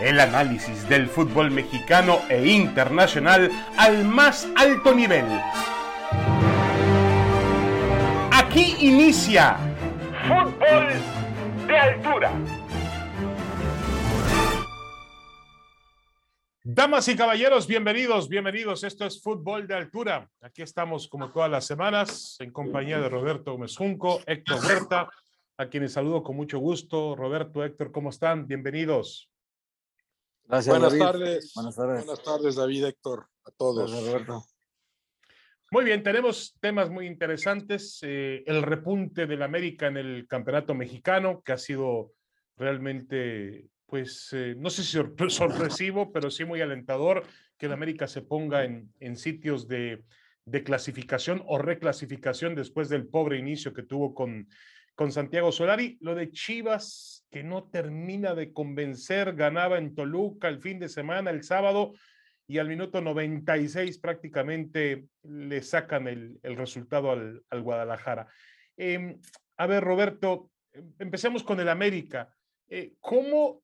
el análisis del fútbol mexicano e internacional al más alto nivel. Aquí inicia Fútbol de Altura. Damas y caballeros, bienvenidos, bienvenidos. Esto es Fútbol de Altura. Aquí estamos como todas las semanas en compañía de Roberto Gómez Junco, Héctor Huerta, a quienes saludo con mucho gusto. Roberto, Héctor, ¿cómo están? Bienvenidos. Gracias, Buenas tardes. Buenas tardes. Buenas tardes, David, Héctor, a todos. Roberto. Muy bien, tenemos temas muy interesantes. Eh, el repunte del América en el campeonato mexicano, que ha sido realmente, pues, eh, no sé si sorpresivo, pero sí muy alentador que el América se ponga en, en sitios de, de, clasificación o reclasificación después del pobre inicio que tuvo con, con Santiago Solari. Lo de Chivas, que no termina de convencer, ganaba en Toluca el fin de semana, el sábado, y al minuto 96 prácticamente le sacan el, resultado al, Guadalajara. Em, a ver, Roberto, em, empecemos con el América. Eh, ¿cómo,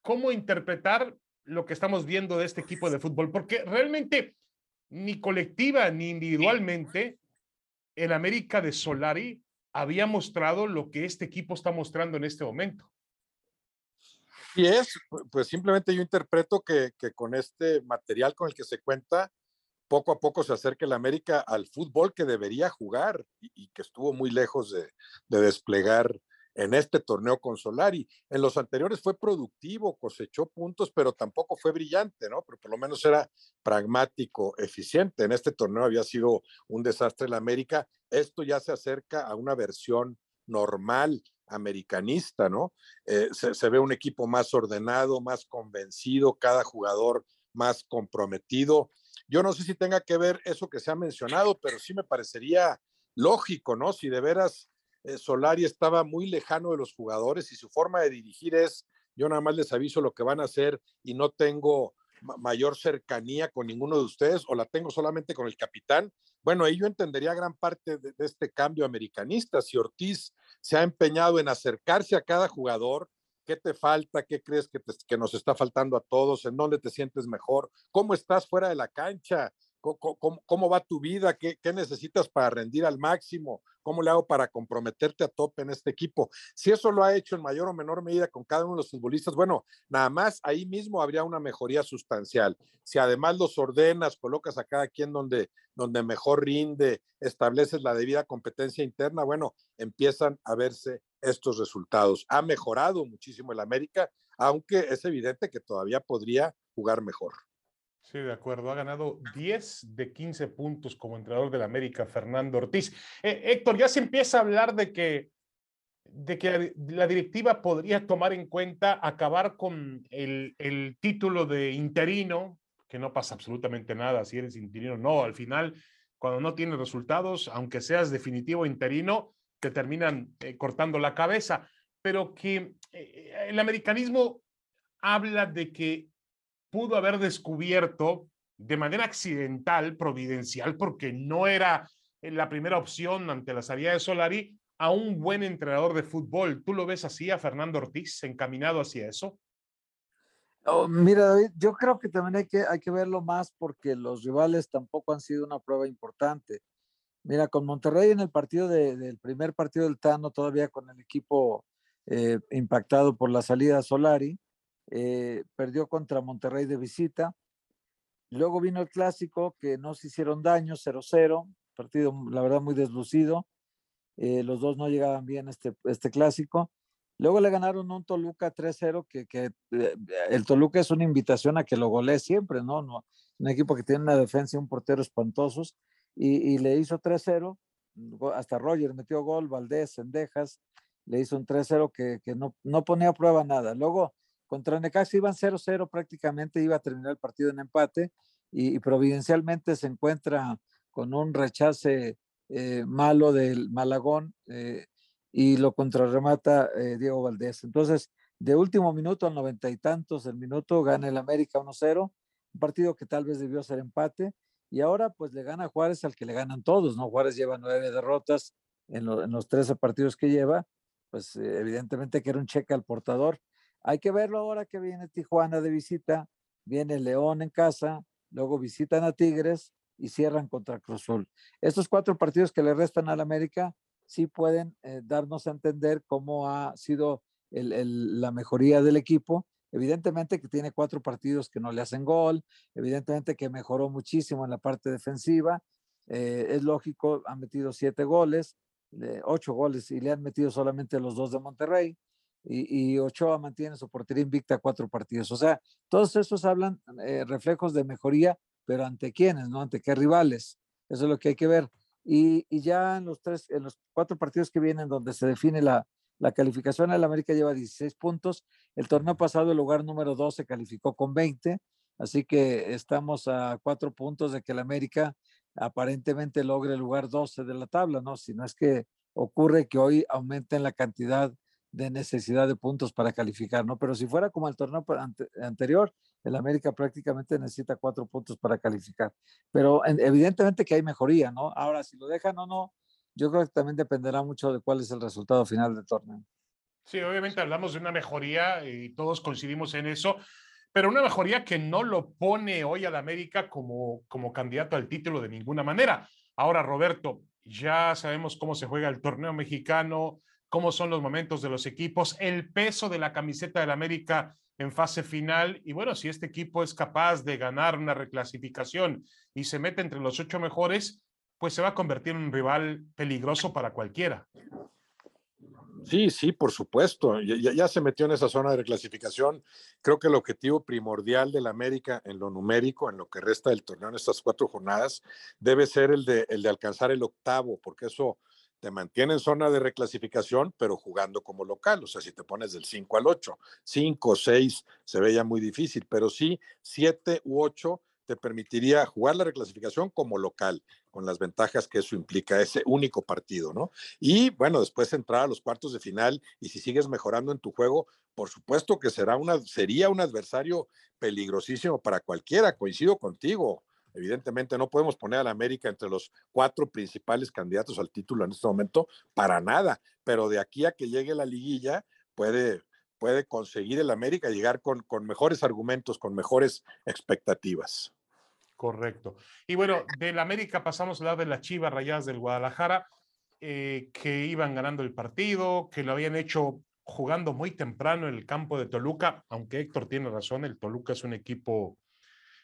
¿Cómo interpretar lo que estamos viendo de este equipo de fútbol? Porque realmente ni colectiva ni individualmente el América de Solari había mostrado lo que este equipo está mostrando en este momento. Y es, pues simplemente yo interpreto que, con este material con el que se cuenta, poco a poco se acerca el América al fútbol que debería jugar y, que estuvo muy lejos de, desplegar en este torneo con Solari. En los anteriores fue productivo, cosechó puntos, pero tampoco fue brillante, ¿no? Pero por lo menos era pragmático, eficiente. En este torneo había sido un desastre el América. Esto ya se acerca a una versión normal americanista, ¿no? Eh, se, ve un equipo más ordenado, más convencido, cada jugador más comprometido. Yo no sé si tenga que ver eso que se ha mencionado, pero sí me parecería lógico, ¿no? Si de veras Solari estaba muy lejano de los jugadores y su forma de dirigir es, yo nada más les aviso lo que van a hacer y no tengo mayor cercanía con ninguno de ustedes o la tengo solamente con el capitán, bueno, ahí yo entendería gran parte de, este cambio americanista. Si Ortiz se ha empeñado en acercarse a cada jugador, ¿qué te falta? ¿Qué crees que nos está faltando a todos? ¿En dónde te sientes mejor? ¿Cómo estás fuera de la cancha? ¿Cómo, va tu vida? ¿Qué, necesitas para rendir al máximo? ¿Cómo le hago para comprometerte a tope en este equipo? Si eso lo ha hecho en mayor o menor medida con cada uno de los futbolistas, bueno, nada más ahí mismo habría una mejoría sustancial. Si además los ordenas, colocas a cada quien donde, donde mejor rinde, estableces la debida competencia interna, bueno, empiezan a verse estos resultados. Ha mejorado muchísimo el América, aunque es evidente que todavía podría jugar mejor. Sí, de acuerdo. Ha ganado 10 de 15 puntos como entrenador del América, Fernando Ortiz. Eh, Héctor, ya se empieza a hablar de que, de que la directiva podría tomar en cuenta acabar con el, el título de interino, que no pasa absolutamente nada si eres interino. No, al final, cuando no tienes resultados, aunque seas definitivo interino, te terminan eh, cortando la cabeza. Pero que eh, el americanismo habla de que pudo haber descubierto de manera accidental, providencial, porque no era eh, la primera opción ante la salida de Solari, a un buen entrenador de fútbol. ¿Tú lo ves así a Fernando Ortiz encaminado hacia eso? Oh, mira, David, yo creo que también hay que, hay que verlo más porque los rivales tampoco han sido una prueba importante. Mira, con Monterrey en el partido del primer partido del Tano, todavía con el equipo eh, impactado por la salida de Solari, eh, perdió contra Monterrey de visita. Luego vino el clásico, que no se hicieron daño, 0-0, partido la verdad muy deslucido. Eh, los dos no llegaban bien este, este clásico. Luego le ganaron un Toluca 3-0, que, que eh, el Toluca es una invitación a que lo golee siempre, ¿no? no un equipo que tiene una defensa y un portero espantosos, y, le hizo 3-0, hasta Roger metió gol, Valdés, Sendejas, le hizo un 3-0 que, que no, no ponía a prueba nada. Luego contra Necaxa iban 0-0 prácticamente, iba a terminar el partido en empate y, providencialmente se encuentra con un rechace eh, malo del Malagón eh, y lo contrarremata eh, Diego Valdés. Entonces, de último minuto al noventa y tantos el minuto, gana el América 1-0, un partido que tal vez debió ser empate, y ahora pues le gana Juárez al que le ganan todos, ¿no? Juárez lleva nueve derrotas en, en los 13 partidos que lleva, pues evidentemente que era un cheque al portador Hay que verlo ahora que viene Tijuana de visita, viene León en casa, luego visitan a Tigres y cierran contra Cruz Azul. Estos cuatro partidos que le restan al América sí pueden eh, darnos a entender cómo ha sido la mejoría del equipo. Evidentemente que tiene cuatro partidos que no le hacen gol, evidentemente que mejoró muchísimo en la parte defensiva. Eh, es lógico, ha metido siete goles, ocho goles y le han metido solamente los dos de Monterrey. Y, y, Ochoa mantiene su portería invicta cuatro partidos. O sea, todos estos hablan eh, reflejos de mejoría, pero ante quiénes, ¿no? Ante qué rivales. Eso es lo que hay que ver. Y, ya en los, tres, en los cuatro partidos que vienen donde se define la, la calificación, el América lleva 16 puntos. El torneo pasado, el lugar número 12 calificó con 20. Así que estamos a cuatro puntos de que el América aparentemente logre el lugar 12 de la tabla, ¿no? Si no es que ocurre que hoy aumenten la cantidad de necesidad de puntos para calificar, ¿no? Pero si fuera como el torneo anterior, el América prácticamente necesita cuatro puntos para calificar. Pero evidentemente que hay mejoría, ¿no? Ahora, si lo dejan o no, yo creo que también dependerá mucho de cuál es el resultado final del torneo. Sí, obviamente hablamos de una mejoría y todos coincidimos en eso, pero una mejoría que no lo pone hoy al América como, como candidato al título de ninguna manera. Ahora, Roberto, ya sabemos cómo se juega el torneo mexicano, cómo son los momentos de los equipos, el peso de la camiseta del América en fase final. Y bueno, si este equipo es capaz de ganar una reclasificación y se mete entre los ocho mejores, pues se va a convertir en un rival peligroso para cualquiera. Sí, sí, por supuesto. Ya, ya, se metió en esa zona de reclasificación. Creo que el objetivo primordial del América en lo numérico, en lo que resta del torneo en estas cuatro jornadas, debe ser el de, el de alcanzar el octavo, porque eso te mantiene en zona de reclasificación, pero jugando como local. O sea, si te pones del 5 al 8, 5, 6 se veía muy difícil, pero sí 7 u 8 te permitiría jugar la reclasificación como local, con las ventajas que eso implica, ese único partido, ¿no? Y bueno, después entrar a los cuartos de final y si sigues mejorando en tu juego, por supuesto que será una, sería un adversario peligrosísimo para cualquiera, coincido contigo. Evidentemente no podemos poner a la América entre los cuatro principales candidatos al título en este momento, para nada, pero de aquí a que llegue la liguilla puede, puede conseguir el América llegar con, con mejores argumentos, con mejores expectativas. Correcto. Y bueno, del América pasamos a hablar de las Chivas Rayadas del Guadalajara, eh, que iban ganando el partido, que lo habían hecho jugando muy temprano en el campo de Toluca, aunque Héctor tiene razón, el Toluca es un equipo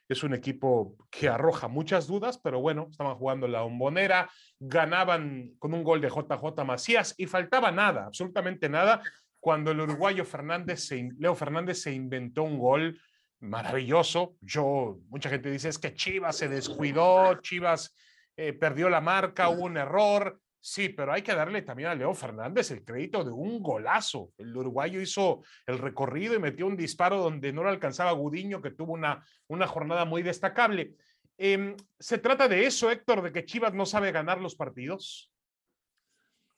es un equipo que arroja muchas dudas, pero bueno, estaban jugando la bombonera, ganaban con un gol de JJ Macías y faltaba nada, absolutamente nada, cuando el uruguayo Fernández Leo Fernández se inventó un gol maravilloso. Yo, mucha gente dice es que Chivas se descuidó, Chivas eh, perdió la marca, hubo un error. Sí, pero hay que darle también a Leo Fernández el crédito de un golazo. El uruguayo hizo el recorrido y metió un disparo donde no lo alcanzaba Gudiño, que tuvo una, una jornada muy destacable. Em, ¿Se trata de eso, Héctor, de que Chivas no sabe ganar los partidos?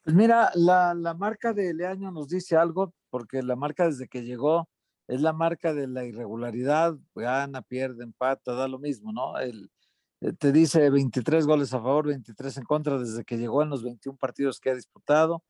Pues mira, la, la marca de Leaño nos dice algo, porque la marca desde que llegó es la marca de la irregularidad, gana, pierde, empata, da lo mismo, ¿no? El, te dice 23 goles a favor, 23 en contra desde que llegó en los 21 partidos que ha disputado.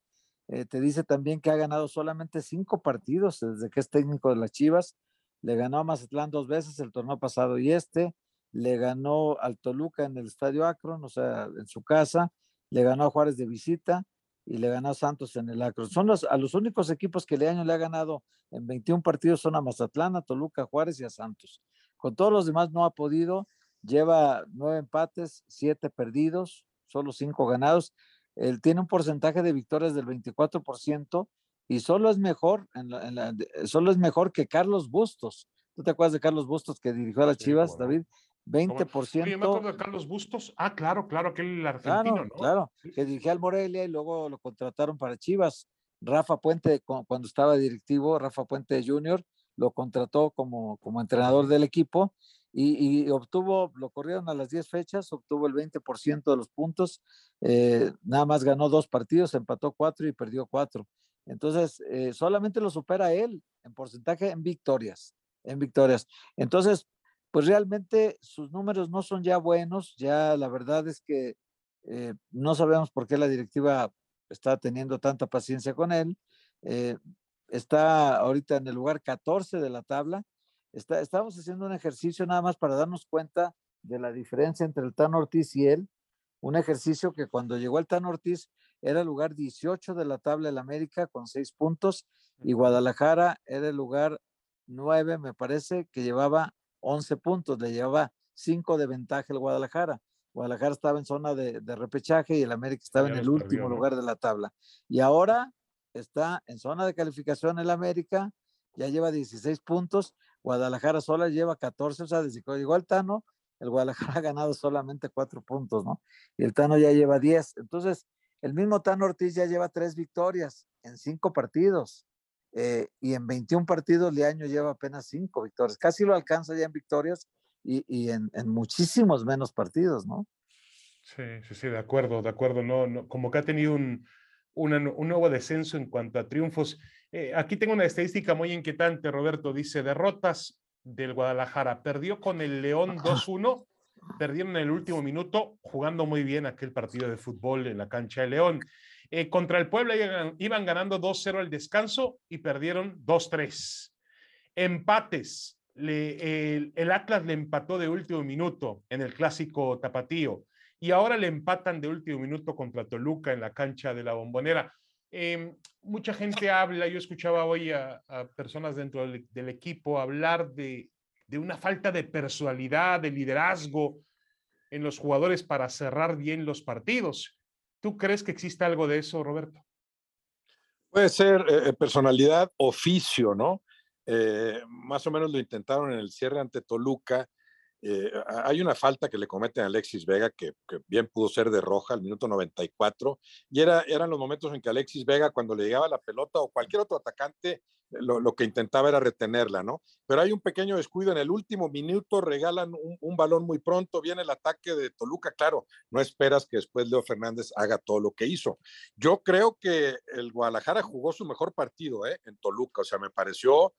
Eh, te dice también que ha ganado solamente cinco partidos desde que es técnico de las Chivas. Le ganó a Mazatlán dos veces el torneo pasado y este. Le ganó al Toluca en el Estadio Akron, o sea, en su casa. Le ganó a Juárez de visita y le ganó a Santos en el Akron. Son los, a los únicos equipos que Leaño le ha ganado en 21 partidos son a Mazatlán, a Toluca, Juárez y a Santos. Con todos los demás no ha podido lleva nueve empates, siete perdidos, solo cinco ganados. Él tiene un porcentaje de victorias del 24% y solo es mejor, en solo es mejor que Carlos Bustos. ¿Tú te acuerdas de Carlos Bustos que dirigió a las Chivas, David? 20%. Yo me acuerdo de Carlos Bustos. Ah, claro, claro, aquel argentino, claro, ¿no? Claro, que dirigía al Morelia y luego lo contrataron para Chivas. Rafa Puente, cuando estaba directivo, Rafa Puente Jr., lo contrató como, como entrenador del equipo y, obtuvo, lo corrieron a las 10 fechas, obtuvo el 20% de los puntos, eh, nada más ganó dos partidos, empató cuatro y perdió cuatro. Entonces, eh, solamente lo supera él en porcentaje en victorias, en victorias. Entonces, pues realmente sus números no son ya buenos, ya la verdad es que eh, no sabemos por qué la directiva está teniendo tanta paciencia con él. está ahorita en el lugar 14 de la tabla. Está, estamos haciendo un ejercicio nada más para darnos cuenta de la diferencia entre el Tan Ortiz y él. Un ejercicio que cuando llegó el Tan Ortiz era el lugar 18 de la tabla del América con seis puntos y Guadalajara era el lugar 9, me parece, que llevaba 11 puntos, le llevaba 5 de ventaja el Guadalajara. Guadalajara estaba en zona de, repechaje y el América estaba en el último lugar de la tabla. Y ahora está en zona de calificación el América, ya lleva 16 puntos, Guadalajara sola lleva 14, o sea, desde que llegó el Tano, el Guadalajara ha ganado solamente 4 puntos, ¿no? Y el Tano ya lleva 10. Entonces, el mismo Tano Ortiz ya lleva 3 victorias en 5 partidos. Eh, y en 21 partidos Leaño lleva apenas 5 victorias. Casi lo alcanza ya en victorias y, en, muchísimos menos partidos, ¿no? Sí, sí, sí, de acuerdo, de acuerdo. No, no, como que ha tenido un, un nuevo descenso en cuanto a triunfos. Eh, aquí tengo una estadística muy inquietante, Roberto. Dice, derrotas del Guadalajara. Perdió con el León 2-1, perdieron en el último minuto, jugando muy bien aquel partido de fútbol en la cancha de León. Eh, contra el Puebla iban, ganando 2-0 al descanso y perdieron 2-3. Empates el, Atlas le empató de último minuto en el clásico tapatío y ahora le empatan de último minuto contra Toluca en la cancha de la bombonera. Em, mucha gente habla, yo escuchaba hoy a, personas dentro del, equipo hablar de, de, una falta de personalidad, de liderazgo en los jugadores para cerrar bien los partidos. ¿Tú crees que existe algo de eso, Roberto? Puede ser eh, personalidad, oficio, ¿no? Eh, más o menos lo intentaron en el cierre ante Toluca. Eh, hay una falta que le cometen a Alexis Vega que, bien pudo ser de roja al minuto 94 y era, eran los momentos en que Alexis Vega cuando le llegaba la pelota o cualquier otro atacante lo, que intentaba era retenerla, ¿no? Pero hay un pequeño descuido en el último minuto, regalan un, balón muy pronto, viene el ataque de Toluca, claro, no esperas que después Leo Fernández haga todo lo que hizo. Yo creo que el Guadalajara jugó su mejor partido ¿eh? en Toluca, o sea, me pareció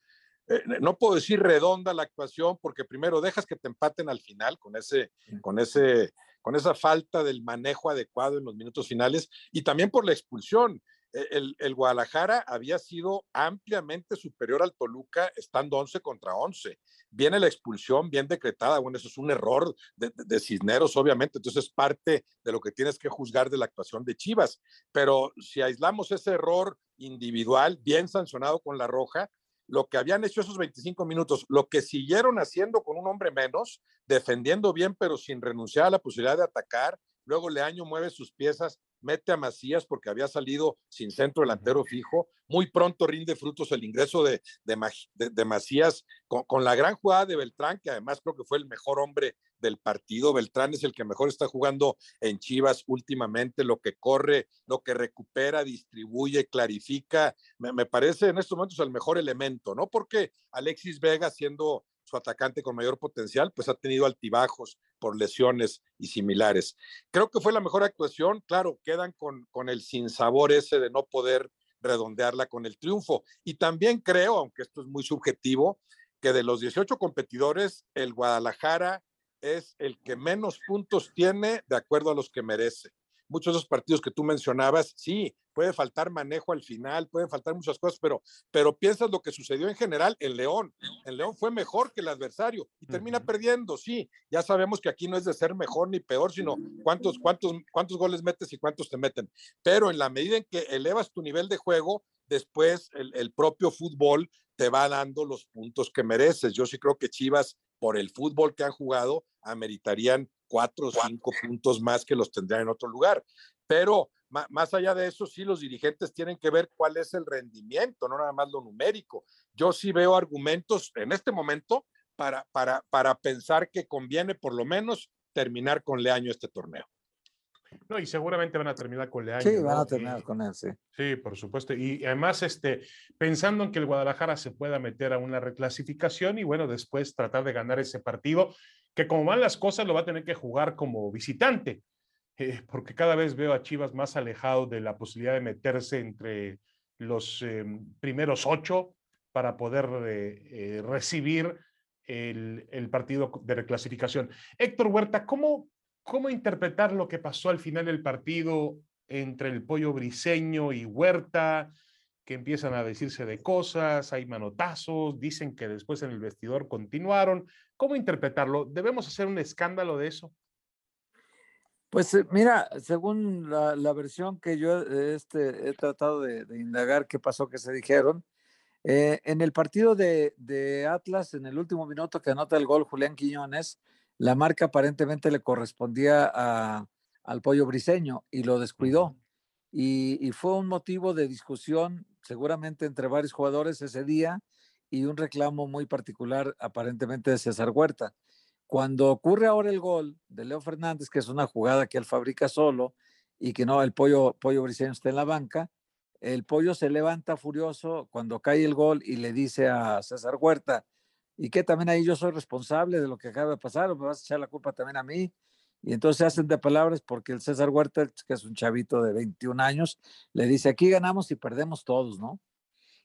eh, no puedo decir redonda la actuación porque primero dejas que te empaten al final con ese, con ese, con esa falta del manejo adecuado en los minutos finales y también por la expulsión. E, el, Guadalajara había sido ampliamente superior al Toluca estando 11 contra 11. Viene la expulsión bien decretada, bueno, eso es un error de, de, Cisneros, obviamente, entonces es parte de lo que tienes que juzgar de la actuación de Chivas, pero si aislamos ese error individual, bien sancionado con la roja, lo que habían hecho esos 25 minutos, lo que siguieron haciendo con un hombre menos, defendiendo bien, pero sin renunciar a la posibilidad de atacar. Luego Leaño mueve sus piezas, mete a Macías porque había salido sin centro delantero fijo. Muy pronto rinde frutos el ingreso de, de, Macías con, con, la gran jugada de Beltrán, que además creo que fue el mejor hombre del partido. Beltrán es el que mejor está jugando en Chivas últimamente, lo que corre, lo que recupera, distribuye, clarifica. Me, parece en estos momentos el mejor elemento, ¿no? Porque Alexis Vega, siendo su atacante con mayor potencial, pues ha tenido altibajos por lesiones y similares. Creo que fue la mejor actuación. Claro, quedan con, con el sinsabor ese de no poder redondearla con el triunfo. Y también creo, aunque esto es muy subjetivo, que de los 18 competidores, el Guadalajara es el que menos puntos tiene de acuerdo a los que merece. Muchos de esos partidos que tú mencionabas, sí, puede faltar manejo al final, pueden faltar muchas cosas, pero, pero piensas lo que sucedió en general en León. En León fue mejor que el adversario y termina perdiendo, sí. Ya sabemos que aquí no es de ser mejor ni peor, sino cuántos, cuántos, cuántos goles metes y cuántos te meten. Pero en la medida en que elevas tu nivel de juego, después el, el propio fútbol te va dando los puntos que mereces. Yo sí creo que Chivas por el fútbol que han jugado, ameritarían cuatro o cinco puntos más que los tendrían en otro lugar. Pero más allá de eso, sí, los dirigentes tienen que ver cuál es el rendimiento, no nada más lo numérico. Yo sí veo argumentos en este momento para, para, para pensar que conviene por lo menos terminar con Leaño este torneo. No, y seguramente van a terminar con Leaño. Sí, van a terminar con él, sí. Sí, por supuesto. Y además, este, pensando en que el Guadalajara se pueda meter a una reclasificación y bueno, después tratar de ganar ese partido, que como van las cosas lo va a tener que jugar como visitante, eh, porque cada vez veo a Chivas más alejado de la posibilidad de meterse entre los em, primeros ocho para poder eh, eh, recibir el, el partido de reclasificación. Héctor Huerta, ¿cómo, ¿Cómo interpretar lo que pasó al final del partido entre el pollo briseño y Huerta? que empiezan a decirse de cosas, hay manotazos, dicen que después en el vestidor continuaron. ¿Cómo interpretarlo? ¿Debemos hacer un escándalo de eso? Pues eh, mira, según la, versión que yo este, he tratado de, indagar qué pasó, que se dijeron, eh, en el partido de, de, Atlas, en el último minuto que anota el gol Julián Quiñones, la marca aparentemente le correspondía a, al pollo briseño y lo descuidó. Y, y, fue un motivo de discusión seguramente entre varios jugadores ese día y un reclamo muy particular aparentemente de César Huerta. Cuando ocurre ahora el gol de Leo Fernández, que es una jugada que él fabrica solo y que no, el pollo, pollo briseño está en la banca, el pollo se levanta furioso cuando cae el gol y le dice a César Huerta, y que también ahí yo soy responsable de lo que acaba de pasar, o me vas a echar la culpa también a mí. Y entonces se hacen de palabras porque el César Huerta, que es un chavito de 21 años, le dice, aquí ganamos y perdemos todos, ¿no?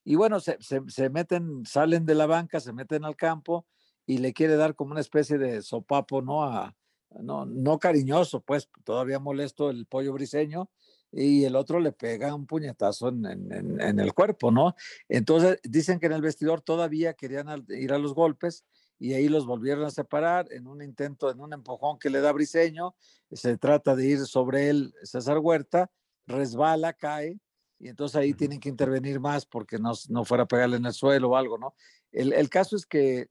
Y bueno, se, se meten, salen de la banca, se meten al campo y le quiere dar como una especie de sopapo, ¿no? A, no, no cariñoso, pues todavía molesto el pollo briseño, y el otro le pega un puñetazo en, en, en, el cuerpo, ¿no? Entonces dicen que en el vestidor todavía querían ir a los golpes y ahí los volvieron a separar en un intento, en un empujón que le da Briseño, se trata de ir sobre él César Huerta, resbala, cae, y entonces ahí tienen que intervenir más porque no, no fuera a pegarle en el suelo o algo, ¿no? El, el caso es que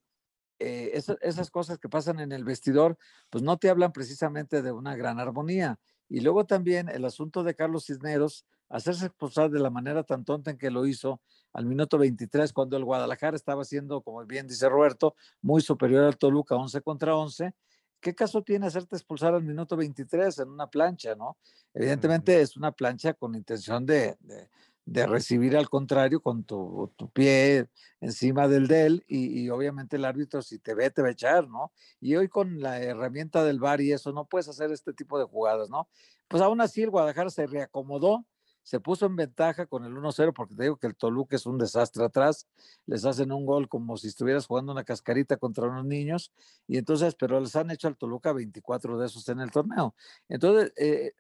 eh, esas cosas que pasan en el vestidor, pues no te hablan precisamente de una gran armonía. Y luego también el asunto de Carlos Cisneros, hacerse expulsar de la manera tan tonta en que lo hizo al minuto 23, cuando el Guadalajara estaba siendo, como bien dice Roberto, muy superior al Toluca, 11 contra 11. ¿Qué caso tiene hacerte expulsar al minuto 23 en una plancha, no? Evidentemente es una plancha con intención de, de recibir al contrario con tu, pie encima del de él y, obviamente el árbitro si te ve te va a echar, ¿no? Y hoy con la herramienta del VAR y eso no puedes hacer este tipo de jugadas, ¿no? Pues aún así el Guadalajara se reacomodó se puso en ventaja con el 1-0 porque te digo que el Toluca es un desastre atrás, les hacen un gol como si estuvieras jugando una cascarita contra unos niños y entonces, pero les han hecho al Toluca 24 de esos en el torneo. Entonces, eh,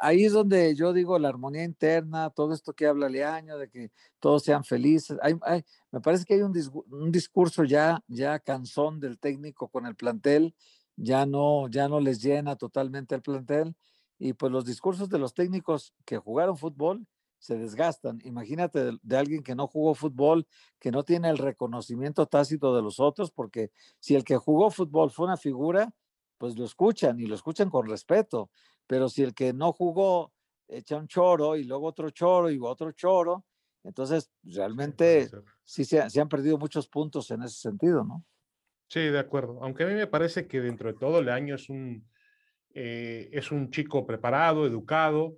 ahí es donde yo digo la armonía interna, todo esto que habla Leaño, de que todos sean felices. Hay, me parece que hay un, discurso ya, ya cansón del técnico con el plantel, ya no, ya no les llena totalmente el plantel y pues los discursos de los técnicos que jugaron fútbol se desgastan. Imagínate de, alguien que no jugó fútbol, que no tiene el reconocimiento tácito de los otros, porque si el que jugó fútbol fue una figura, pues lo escuchan y lo escuchan con respeto. Pero si el que no jugó echa un choro y luego otro choro y otro choro, entonces realmente sí, se, se han perdido muchos puntos en ese sentido, ¿no? Sí, de acuerdo. Aunque a mí me parece que dentro de todo el año es un, eh, es un chico preparado, educado.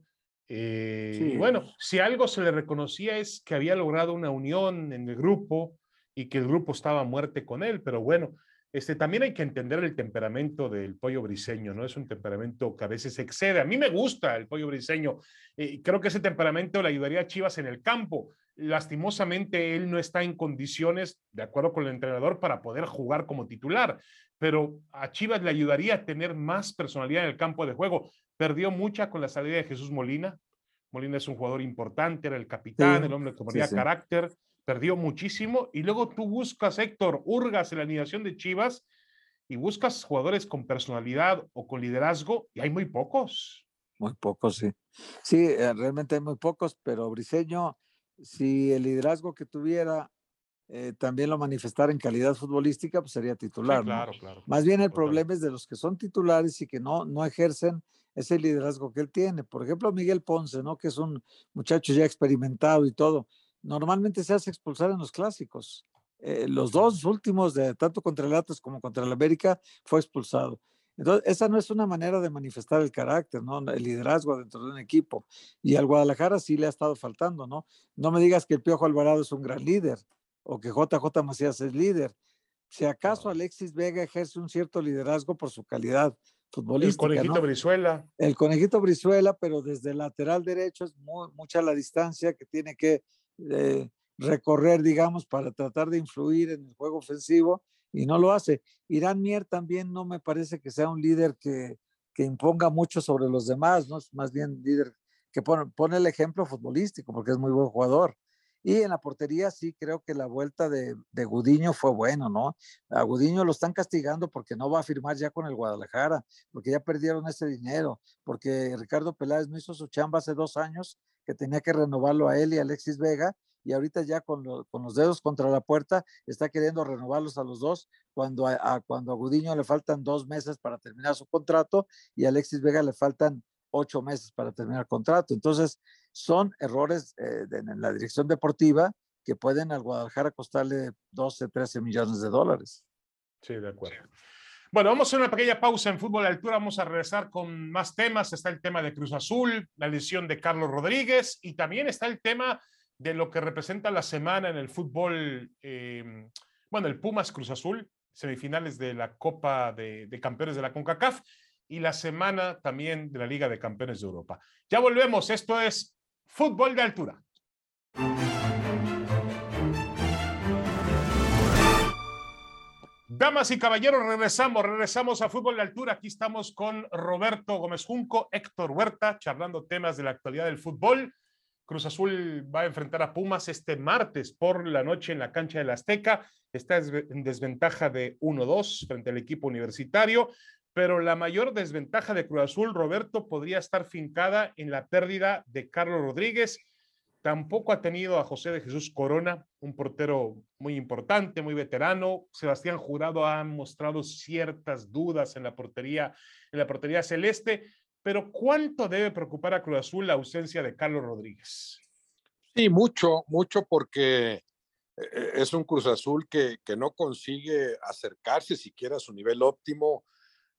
Eh, y bueno, si algo se le reconocía es que había logrado una unión en el grupo y que el grupo estaba a muerte con él, pero bueno, este, también hay que entender el temperamento del pollo briseño, ¿no? Es un temperamento que a veces excede. A mí me gusta el pollo briseño. y creo que ese temperamento le ayudaría a Chivas en el campo. Lastimosamente, él no está en condiciones, de acuerdo con el entrenador, para poder jugar como titular pero a Chivas le ayudaría a tener más personalidad en el campo de juego. Perdió mucha con la salida de Jesús Molina. Molina es un jugador importante, era el capitán, el hombre que ponía carácter, perdió muchísimo. Y luego tú buscas, Héctor, hurgas en la alineación de Chivas y buscas jugadores con personalidad o con liderazgo, y hay muy pocos. Muy pocos, sí. Sí, eh, realmente hay muy pocos, pero Briseño, si el liderazgo que tuviera eh, también lo manifestara en calidad futbolística, pues sería titular. claro, claro. Más bien el problema es de los que son titulares y que no, no ejercen ese liderazgo que él tiene. Por ejemplo, Miguel Ponce, ¿no? Que es un muchacho ya experimentado y todo. Normalmente se hace expulsar en los clásicos. Eh, los dos últimos, de tanto contra el Atlas como contra el América, fue expulsado. Entonces, esa no es una manera de manifestar el carácter, ¿no? El liderazgo dentro de un equipo. Y al Guadalajara sí le ha estado faltando, ¿no? No me digas que el Piojo Alvarado es un gran líder o que JJ Macías es líder. Si acaso Alexis Vega ejerce un cierto liderazgo por su calidad futbolística. El conejito Brizuela. El conejito Brizuela, pero desde el lateral derecho es mucha la distancia que tiene que eh, recorrer, digamos, para tratar de influir en el juego ofensivo y no lo hace. Irán Mier también no me parece que sea un líder que, que imponga mucho sobre los demás, ¿no? Es más bien líder que pone, pone el ejemplo futbolístico porque es muy buen jugador Y en la portería sí creo que la vuelta de, de Gudiño fue bueno, ¿no? A Gudiño lo están castigando porque no va a firmar ya con el Guadalajara, porque ya perdieron ese dinero, porque Ricardo Peláez no hizo su chamba hace dos años, que tenía que renovarlo a él y a Alexis Vega, y ahorita ya con, con, los dedos contra la puerta está queriendo renovarlos a los dos cuando a, cuando a Gudiño le faltan dos meses para terminar su contrato y a Alexis Vega le faltan ocho meses para terminar el contrato. Entonces, son errores eh, en la dirección deportiva que pueden al Guadalajara costarle 12, 13 millones de dólares. Sí, de acuerdo. Bueno, vamos a hacer una pequeña pausa en fútbol de altura. Vamos a regresar con más temas. Está el tema de Cruz Azul, la lesión de Carlos Rodríguez y también está el tema de lo que representa la semana en el fútbol, eh, bueno, el Pumas Cruz Azul, semifinales de la Copa de, de, Campeones de la CONCACAF y la semana también de la Liga de Campeones de Europa. Ya volvemos, esto es Fútbol de Altura. Damas y caballeros, regresamos, regresamos a Fútbol de Altura. Aquí estamos con Roberto Gómez Junco, Héctor Huerta, charlando temas de la actualidad del fútbol. Cruz Azul va a enfrentar a Pumas este martes por la noche en la cancha del Azteca. Está en desventaja de 1-2 frente al equipo universitario, pero la mayor desventaja de Cruz Azul, Roberto, podría estar fincada en la pérdida de Carlos Rodríguez. Tampoco ha tenido a José de Jesús Corona, un portero muy importante, muy veterano. Sebastián Jurado ha mostrado ciertas dudas en la portería, en la portería celeste pero ¿cuánto debe preocupar a Cruz Azul la ausencia de Carlos Rodríguez? Sí, mucho, mucho porque eh, es un Cruz Azul que, que no consigue acercarse siquiera a su nivel óptimo,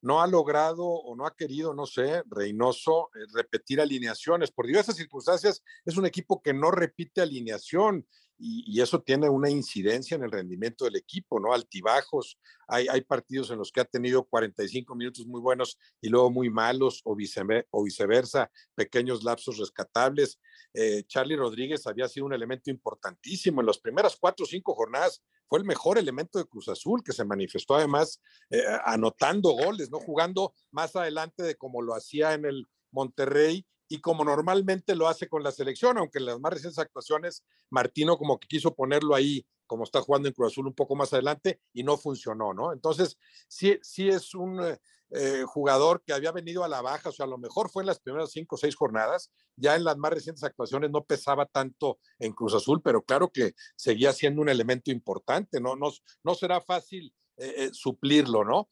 no ha logrado o no ha querido, no sé, Reynoso, eh, repetir alineaciones. Por diversas circunstancias, es un equipo que no repite alineación y, eso tiene una incidencia en el rendimiento del equipo, ¿no? Altibajos, hay, hay partidos en los que ha tenido 45 minutos muy buenos y luego muy malos o, viceversa, pequeños lapsos rescatables. Eh, Charlie Rodríguez había sido un elemento importantísimo en las primeras cuatro o cinco jornadas, fue el mejor elemento de Cruz Azul, que se manifestó además eh, anotando goles, ¿no? Jugando más adelante de como lo hacía en el Monterrey y como normalmente lo hace con la selección, aunque en las más recientes actuaciones Martino como que quiso ponerlo ahí, como está jugando en Cruz Azul un poco más adelante y no funcionó, ¿no? Entonces, sí, sí es un eh, eh, jugador que había venido a la baja, o sea, a lo mejor fue en las primeras cinco o seis jornadas, ya en las más recientes actuaciones no pesaba tanto en Cruz Azul, pero claro que seguía siendo un elemento importante, ¿no? No, no será fácil eh, suplirlo, ¿no?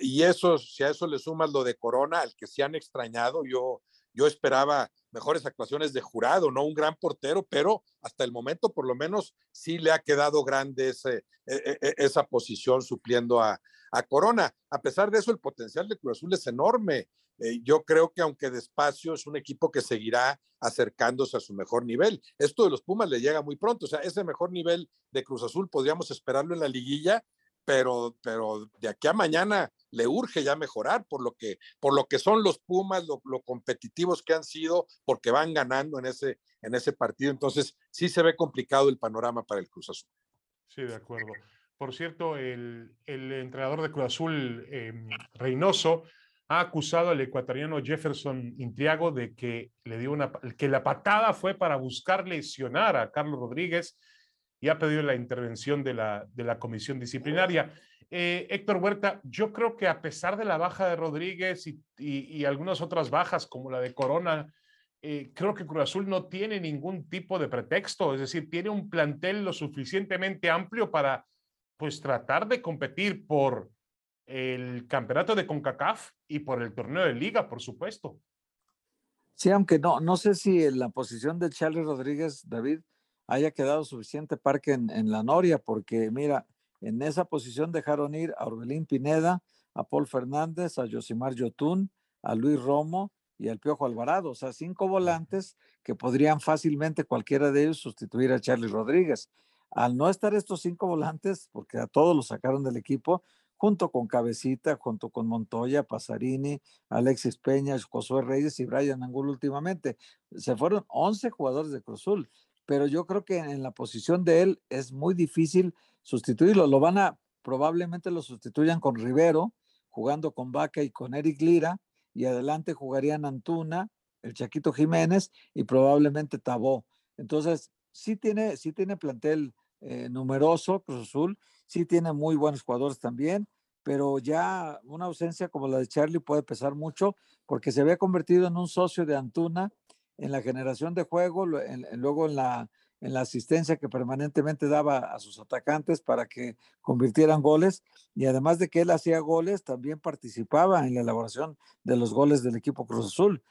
y eso, si a eso le sumas lo de Corona, al que se han extrañado, yo yo esperaba mejores actuaciones de jurado, no un gran portero, pero hasta el momento por lo menos sí le ha quedado grande e, e, e, esa posición supliendo a, a, Corona. A pesar de eso, el potencial de Cruz Azul es enorme. Eh, yo creo que aunque despacio es un equipo que seguirá acercándose a su mejor nivel. Esto de los Pumas le llega muy pronto, o sea, ese mejor nivel de Cruz Azul podríamos esperarlo en la liguilla pero, pero de aquí a mañana le urge ya mejorar por lo que, por lo que son los Pumas, lo, competitivos que han sido, porque van ganando en ese, en ese partido. Entonces, sí se ve complicado el panorama para el Cruz Azul. Sí, de acuerdo. Por cierto, el, el entrenador de Cruz Azul, em, Reynoso, ha acusado al ecuatoriano Jefferson Intriago de que le dio una que la patada fue para buscar lesionar a Carlos Rodríguez y ha pedido la intervención de la, de la comisión disciplinaria. Eh, Héctor Huerta, yo creo que a pesar de la baja de Rodríguez y, y, algunas otras bajas como la de Corona, eh, creo que Cruz Azul no tiene ningún tipo de pretexto, es decir, tiene un plantel lo suficientemente amplio para pues tratar de competir por el campeonato de CONCACAF y por el torneo de liga, por supuesto. Sí, aunque no, no sé si en la posición de Charlie Rodríguez, David, haya quedado suficiente parque en, la Noria, porque mira, en esa posición dejaron ir a Orbelín Pineda, a Paul Fernández, a Josimar Yotún, a Luis Romo y al Piojo Alvarado, o sea, cinco volantes que podrían fácilmente cualquiera de ellos sustituir a Charlie Rodríguez. Al no estar estos cinco volantes, porque a todos los sacaron del equipo, junto con Cabecita, junto con Montoya, Pasarini, Alexis Peña, Josué Reyes y Brian Angulo últimamente. Se fueron 11 jugadores de Cruzul pero yo creo que en la posición de él es muy difícil sustituirlo. Lo van a, probablemente lo sustituyan con Rivero, jugando con Vaca y con Eric Lira, y adelante jugarían Antuna, el Chaquito Jiménez y probablemente Tabó. Entonces, sí tiene, sí tiene plantel eh, numeroso, Cruz Azul, sí tiene muy buenos jugadores también, pero ya una ausencia como la de Charlie puede pesar mucho porque se había convertido en un socio de Antuna en la generación de juego, luego en la, en la asistencia que permanentemente daba a sus atacantes para que convirtieran goles y además de que él hacía goles, también participaba en la elaboración de los goles del equipo Cruz Azul.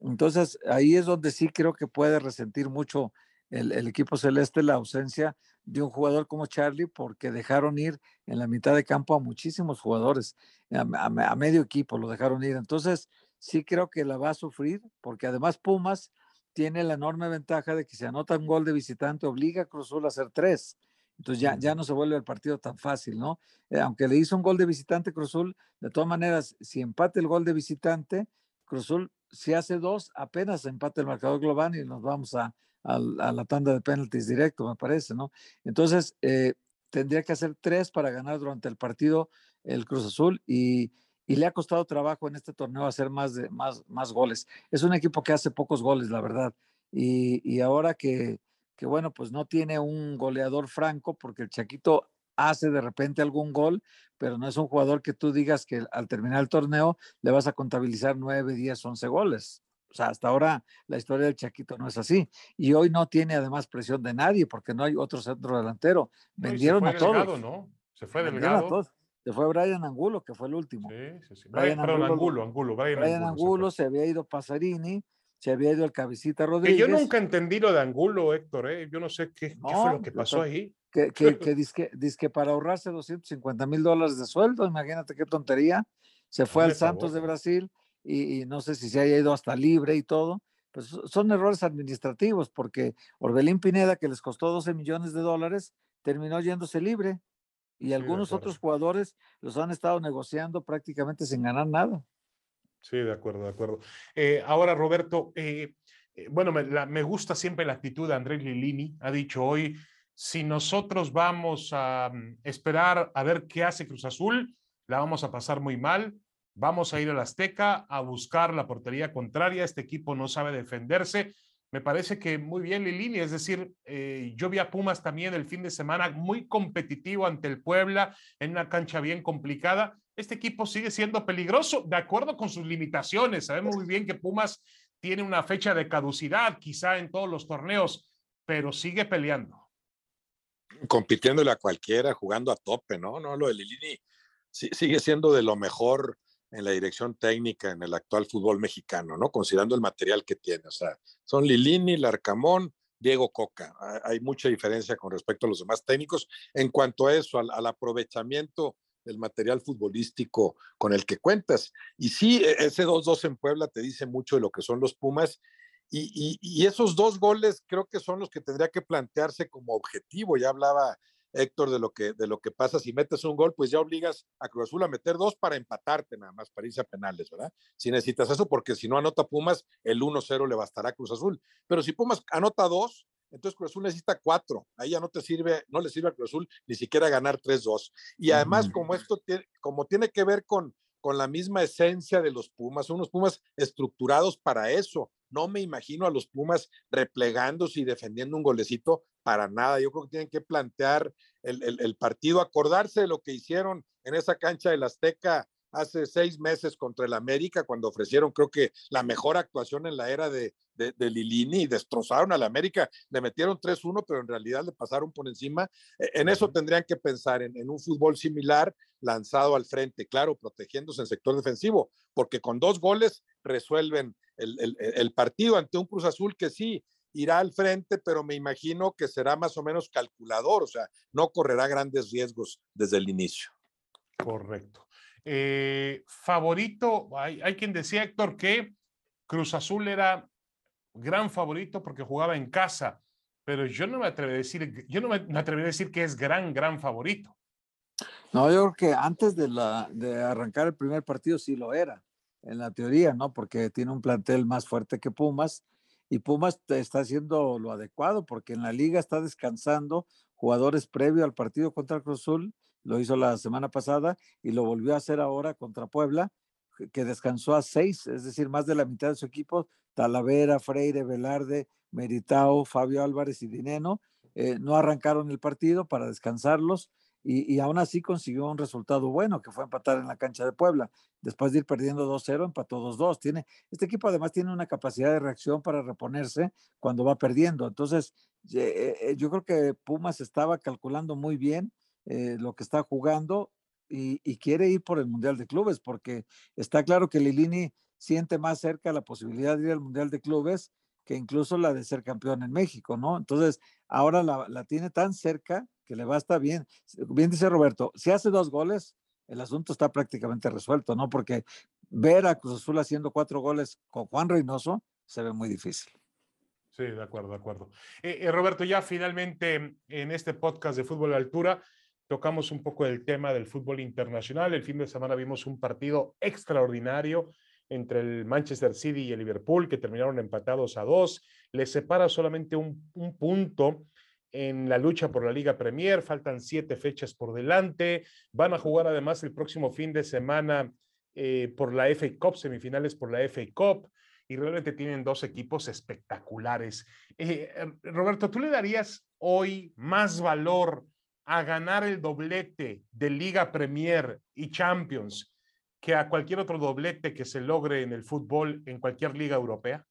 Entonces ahí es donde sí creo que puede resentir mucho el, equipo celeste la ausencia de un jugador como Charlie porque dejaron ir en la mitad de campo a muchísimos jugadores, a medio equipo lo dejaron ir. Entonces sí creo que la va a sufrir porque además Pumas tiene la enorme ventaja de que si anota un gol de visitante, obliga a Cruzul a hacer tres. Entonces ya, ya no se vuelve el partido tan fácil, ¿no? Eh, aunque le hizo un gol de visitante Cruzul, de todas maneras, si empate el gol de visitante, Cruzul, si hace dos, apenas empate el marcador global y nos vamos a, la tanda de penaltis directo, me parece, ¿no? Entonces, eh, tendría que hacer tres para ganar durante el partido el Cruz Azul y, y le ha costado trabajo en este torneo hacer más, de, más, más goles. Es un equipo que hace pocos goles, la verdad. Y, y ahora que, que, bueno, pues no tiene un goleador franco, porque el Chaquito hace de repente algún gol, pero no es un jugador que tú digas que al terminar el torneo le vas a contabilizar 9, 10, 11 goles. O sea, hasta ahora la historia del Chaquito no es así. Y hoy no tiene además presión de nadie porque no hay otro centro delantero. Vendieron a todos. ¿no? Se fue delgado. Se fue Brian Angulo, que fue el último. Sí, sí, sí. Brian, Angulo, Angulo, Brian, Angulo, se, había ido Pasarini, se había ido el Cabecita Rodríguez. Que yo nunca entendí lo de Angulo, Héctor, ¿eh? yo no sé qué, fue lo que pasó ahí. Que, que, que que para ahorrarse 250 mil dólares de sueldo, imagínate qué tontería, se fue al Santos de Brasil y, no sé si se haya ido hasta libre y todo. Pues son errores administrativos, porque Orbelín Pineda, que les costó 12 millones de dólares, terminó yéndose libre y algunos otros jugadores los han estado negociando prácticamente sin ganar nada. Sí, de acuerdo, de acuerdo. Eh, ahora, Roberto, eh, eh, bueno, me, gusta siempre la actitud de Andrés Lilini. Ha dicho hoy, si nosotros vamos a mm, esperar a ver qué hace Cruz Azul, la vamos a pasar muy mal. Vamos a ir al Azteca a buscar la portería contraria. Este equipo no sabe defenderse me parece que muy bien Lilini, es decir, eh, yo vi a Pumas también el fin de semana muy competitivo ante el Puebla en una cancha bien complicada. Este equipo sigue siendo peligroso, de acuerdo con sus limitaciones. Sabemos muy bien que Pumas tiene una fecha de caducidad, quizá en todos los torneos, pero sigue peleando. Compitiéndole a cualquiera, jugando a tope, ¿no? No, lo de Lilini sigue siendo de lo mejor en la dirección técnica en el actual fútbol mexicano, ¿no? Considerando el material que tiene. O sea, son Lilini, Larcamón, Diego Coca. Hay mucha diferencia con respecto a los demás técnicos en cuanto a eso, al, aprovechamiento del material futbolístico con el que cuentas. Y sí, e, ese 2-2 en Puebla te dice mucho de lo que son los Pumas. Y, y, esos dos goles creo que son los que tendría que plantearse como objetivo. Ya hablaba Héctor, de lo, que, de lo que pasa si metes un gol, pues ya obligas a Cruz Azul a meter dos para empatarte nada más, para irse a penales, ¿verdad? Si necesitas eso, porque si no anota Pumas, el 1-0 le bastará a Cruz Azul. Pero si Pumas anota dos, entonces Cruz Azul necesita cuatro. Ahí ya no te sirve, no le sirve a Cruz Azul ni siquiera ganar 3-2. Y además, como esto tiene, como tiene que ver con, con la misma esencia de los Pumas, unos Pumas estructurados para eso. No me imagino a los Pumas replegándose y defendiendo un golecito para nada. Yo creo que tienen que plantear el, partido, acordarse de lo que hicieron en esa cancha del Azteca hace seis meses contra el América, cuando ofrecieron, creo que la mejor actuación en la era de, de, Lilini y destrozaron al América. Le metieron 3-1, pero en realidad le pasaron por encima. E, en eso tendrían que pensar, en, en, un fútbol similar, lanzado al frente, claro, protegiéndose en sector defensivo, porque con dos goles resuelven el, partido ante un Cruz Azul que sí irá al frente, pero me imagino que será más o menos calculador, o sea, no correrá grandes riesgos desde el inicio. Correcto. Eh, favorito, hay, quien decía, Héctor, que Cruz Azul era gran favorito porque jugaba en casa, pero yo no me atrevería a decir, yo no me, atrevería a decir que es gran, gran favorito. No, yo creo que antes de, la, de arrancar el primer partido sí lo era en la teoría, ¿no? Porque tiene un plantel más fuerte que Pumas y Pumas está haciendo lo adecuado porque en la liga está descansando jugadores previo al partido contra Cruz Azul, lo hizo la semana pasada y lo volvió a hacer ahora contra Puebla que descansó a seis, es decir, más de la mitad de su equipo, Talavera, Freire, Velarde, Meritao, Fabio Álvarez y Dineno, eh, no arrancaron el partido para descansarlos y, aún así consiguió un resultado bueno, que fue empatar en la cancha de Puebla. Después de ir perdiendo 2-0, empató 2-2. Tiene, este equipo además tiene una capacidad de reacción para reponerse cuando va perdiendo. Entonces, eh, eh, yo creo que Pumas estaba calculando muy bien eh, lo que está jugando y, quiere ir por el Mundial de Clubes, porque está claro que Lilini siente más cerca la posibilidad de ir al Mundial de Clubes que incluso la de ser campeón en México, ¿no? Entonces, ahora la, tiene tan cerca que le basta bien. Bien dice Roberto, si hace dos goles, el asunto está prácticamente resuelto, ¿no? Porque ver a Cruz Azul haciendo cuatro goles con Juan Reynoso se ve muy difícil. Sí, de acuerdo, de acuerdo. Eh, eh, Roberto, ya finalmente en este podcast de Fútbol de Altura tocamos un poco el tema del fútbol internacional. El fin de semana vimos un partido extraordinario entre el Manchester City y el Liverpool, que terminaron empatados a dos. Les separa solamente un, un punto en la lucha por la Liga Premier. Faltan siete fechas por delante. Van a jugar además el próximo fin de semana eh, por la FA Cup, semifinales por la FA Cup. Y realmente tienen dos equipos espectaculares. Eh, Roberto, ¿tú le darías hoy más valor a ganar el doblete de Liga Premier y Champions que a cualquier otro doblete que se logre en el fútbol en cualquier liga europea?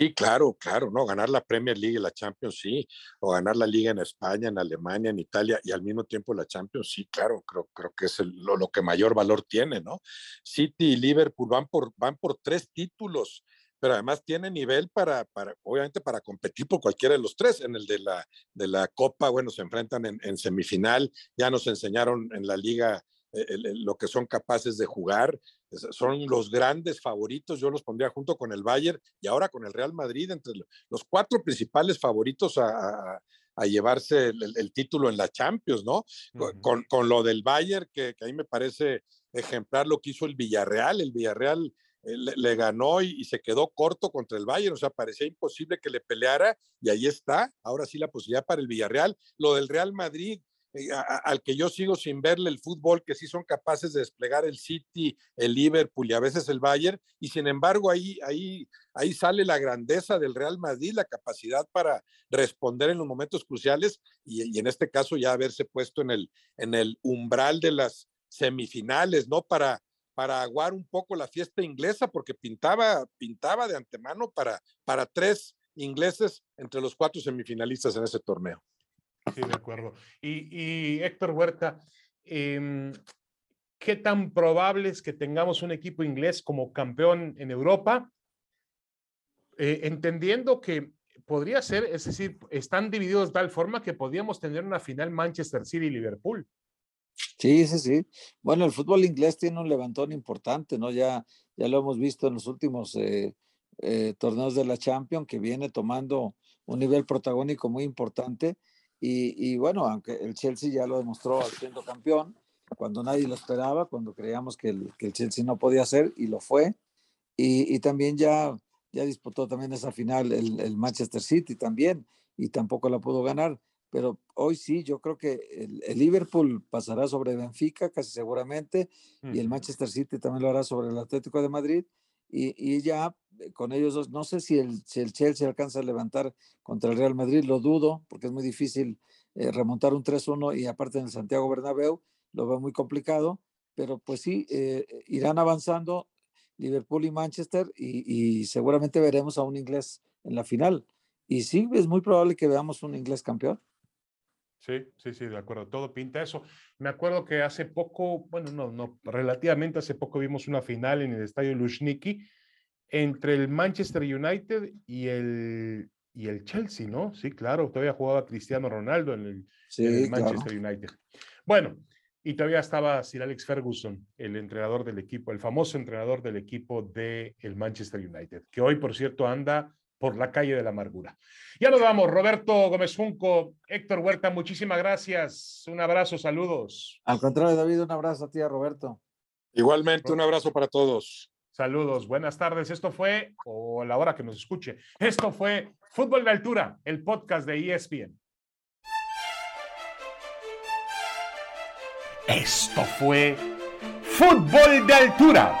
Sí, claro, claro, ¿no? Ganar la Premier League y la Champions, sí, o ganar la Liga en España, en Alemania, en Italia y al mismo tiempo la Champions, sí, claro, creo, creo que es lo, lo, que mayor valor tiene, ¿no? City y Liverpool van por, van por tres títulos, pero además tiene nivel para, para, obviamente, para competir por cualquiera de los tres. En el de la, de la Copa, bueno, se enfrentan en, en semifinal, ya nos enseñaron en la Liga eh, lo que son capaces de jugar. Son los grandes favoritos, yo los pondría junto con el Bayern y ahora con el Real Madrid, entre los cuatro principales favoritos a, llevarse el, título en la Champions, ¿no? con, con, lo del Bayern, que, que, a mí me parece ejemplar lo que hizo el Villarreal. El Villarreal eh, le, ganó y, y, se quedó corto contra el Bayern, o sea, parecía imposible que le peleara y ahí está, ahora sí la posibilidad para el Villarreal. Lo del Real Madrid, eh, al que yo sigo sin verle el fútbol, que sí son capaces de desplegar el City, el Liverpool y a veces el Bayern, y sin embargo ahí, ahí, ahí sale la grandeza del Real Madrid, la capacidad para responder en los momentos cruciales y, en este caso ya haberse puesto en el, en el umbral de las semifinales, ¿no? Para, para aguar un poco la fiesta inglesa, porque pintaba, pintaba de antemano para, para tres ingleses entre los cuatro semifinalistas en ese torneo. Sí, de acuerdo. Y, Héctor Huerta, em, ¿qué tan probable es que tengamos un equipo inglés como campeón en Europa? Eh, entendiendo que podría ser, es decir, están divididos de tal forma que podríamos tener una final Manchester City-Liverpool. Sí, sí, sí. Bueno, el fútbol inglés tiene un levantón importante, ¿no? Ya, ya lo hemos visto en los últimos eh, eh, torneos de la Champions, que viene tomando un nivel protagónico muy importante y, bueno, aunque el Chelsea ya lo demostró siendo campeón, cuando nadie lo esperaba, cuando creíamos que el, Chelsea no podía ser, y lo fue. Y, y, también ya, ya disputó también esa final el, Manchester City también, y tampoco la pudo ganar. Pero hoy sí, yo creo que el, el Liverpool pasará sobre Benfica, casi seguramente, y el Manchester City también lo hará sobre el Atlético de Madrid. Y, y ya eh, con ellos dos. No sé si el, si el Chelsea alcanza a levantar contra el Real Madrid, lo dudo, porque es muy difícil eh, remontar un 3-1 y aparte en el Santiago Bernabéu lo veo muy complicado, pero pues sí, eh, irán avanzando Liverpool y Manchester y, y, seguramente veremos a un inglés en la final. Y sí, es muy probable que veamos un inglés campeón. Sí, sí, sí, de acuerdo. Todo pinta eso. Me acuerdo que hace poco, bueno, no, no, relativamente hace poco vimos una final en el estadio Lushniki entre el Manchester United y el, y el Chelsea, ¿no? Sí, claro, todavía jugaba Cristiano Ronaldo en el, Manchester United. Bueno, y todavía estaba Sir Alex Ferguson, el entrenador del equipo, el famoso entrenador del equipo del el Manchester United, que hoy, por cierto, anda por la calle de la amargura. Ya nos vamos, Roberto Gómez Junco, Héctor Huerta, muchísimas gracias. Un abrazo, saludos. Al contrario, David, un abrazo a ti, a Roberto. Igualmente, un abrazo para todos. Saludos, buenas tardes. Esto fue, o la hora que nos escuche, esto fue Fútbol de Altura, el podcast de ESPN. Esto fue Fútbol de Altura